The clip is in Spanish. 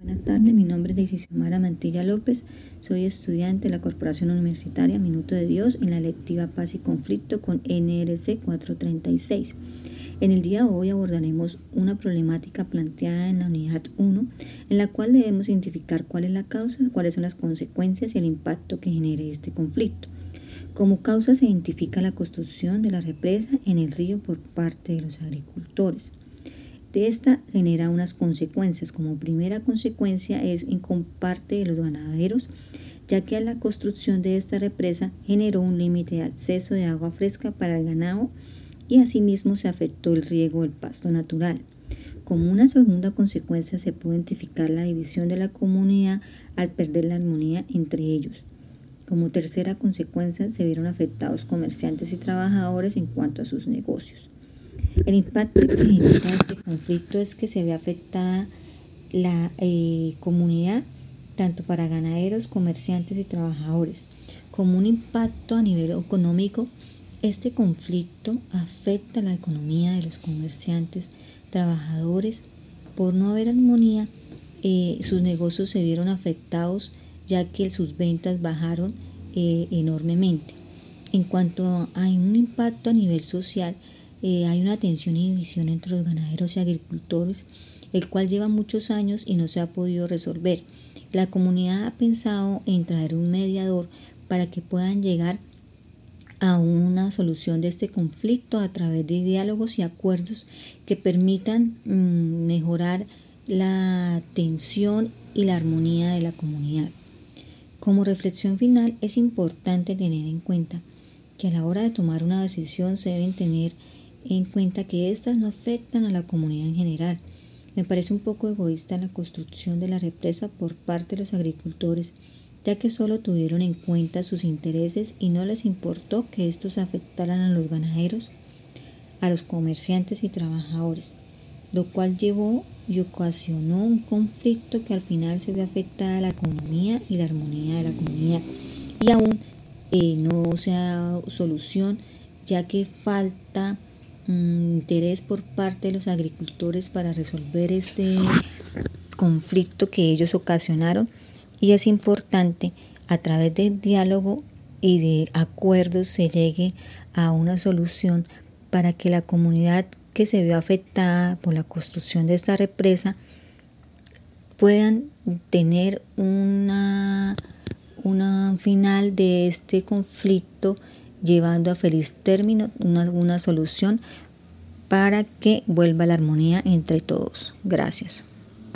Buenas tardes, mi nombre es Daisy Xiomara Mantilla López, soy estudiante de la Corporación Universitaria Minuto de Dios en la lectiva Paz y Conflicto con NRC 436. En el día de hoy abordaremos una problemática planteada en la unidad 1, en la cual debemos identificar cuál es la causa, cuáles son las consecuencias y el impacto que genere este conflicto. Como causa se identifica la construcción de la represa en el río por parte de los agricultores. De esta genera unas consecuencias. Como primera consecuencia es en comparte de los ganaderos, ya que a la construcción de esta represa generó un límite de acceso de agua fresca para el ganado y asimismo se afectó el riego del pasto natural. Como una segunda consecuencia se puede identificar la división de la comunidad al perder la armonía entre ellos. Como tercera consecuencia se vieron afectados comerciantes y trabajadores en cuanto a sus negocios. El impacto que genera este conflicto es que se ve afectada la eh, comunidad, tanto para ganaderos, comerciantes y trabajadores. Como un impacto a nivel económico, este conflicto afecta la economía de los comerciantes, trabajadores. Por no haber armonía, eh, sus negocios se vieron afectados ya que sus ventas bajaron eh, enormemente. En cuanto a un impacto a nivel social, eh, hay una tensión y división entre los ganaderos y agricultores, el cual lleva muchos años y no se ha podido resolver. La comunidad ha pensado en traer un mediador para que puedan llegar a una solución de este conflicto a través de diálogos y acuerdos que permitan mm, mejorar la tensión y la armonía de la comunidad. Como reflexión final es importante tener en cuenta que a la hora de tomar una decisión se deben tener en cuenta que éstas no afectan a la comunidad en general. Me parece un poco egoísta la construcción de la represa por parte de los agricultores, ya que solo tuvieron en cuenta sus intereses y no les importó que estos afectaran a los ganaderos, a los comerciantes y trabajadores, lo cual llevó y ocasionó un conflicto que al final se ve afectada a la economía y la armonía de la comunidad. Y aún eh, no se ha dado solución, ya que falta interés por parte de los agricultores para resolver este conflicto que ellos ocasionaron y es importante a través del diálogo y de acuerdos se llegue a una solución para que la comunidad que se vio afectada por la construcción de esta represa puedan tener una, una final de este conflicto llevando a feliz término una, una solución para que vuelva la armonía entre todos. Gracias.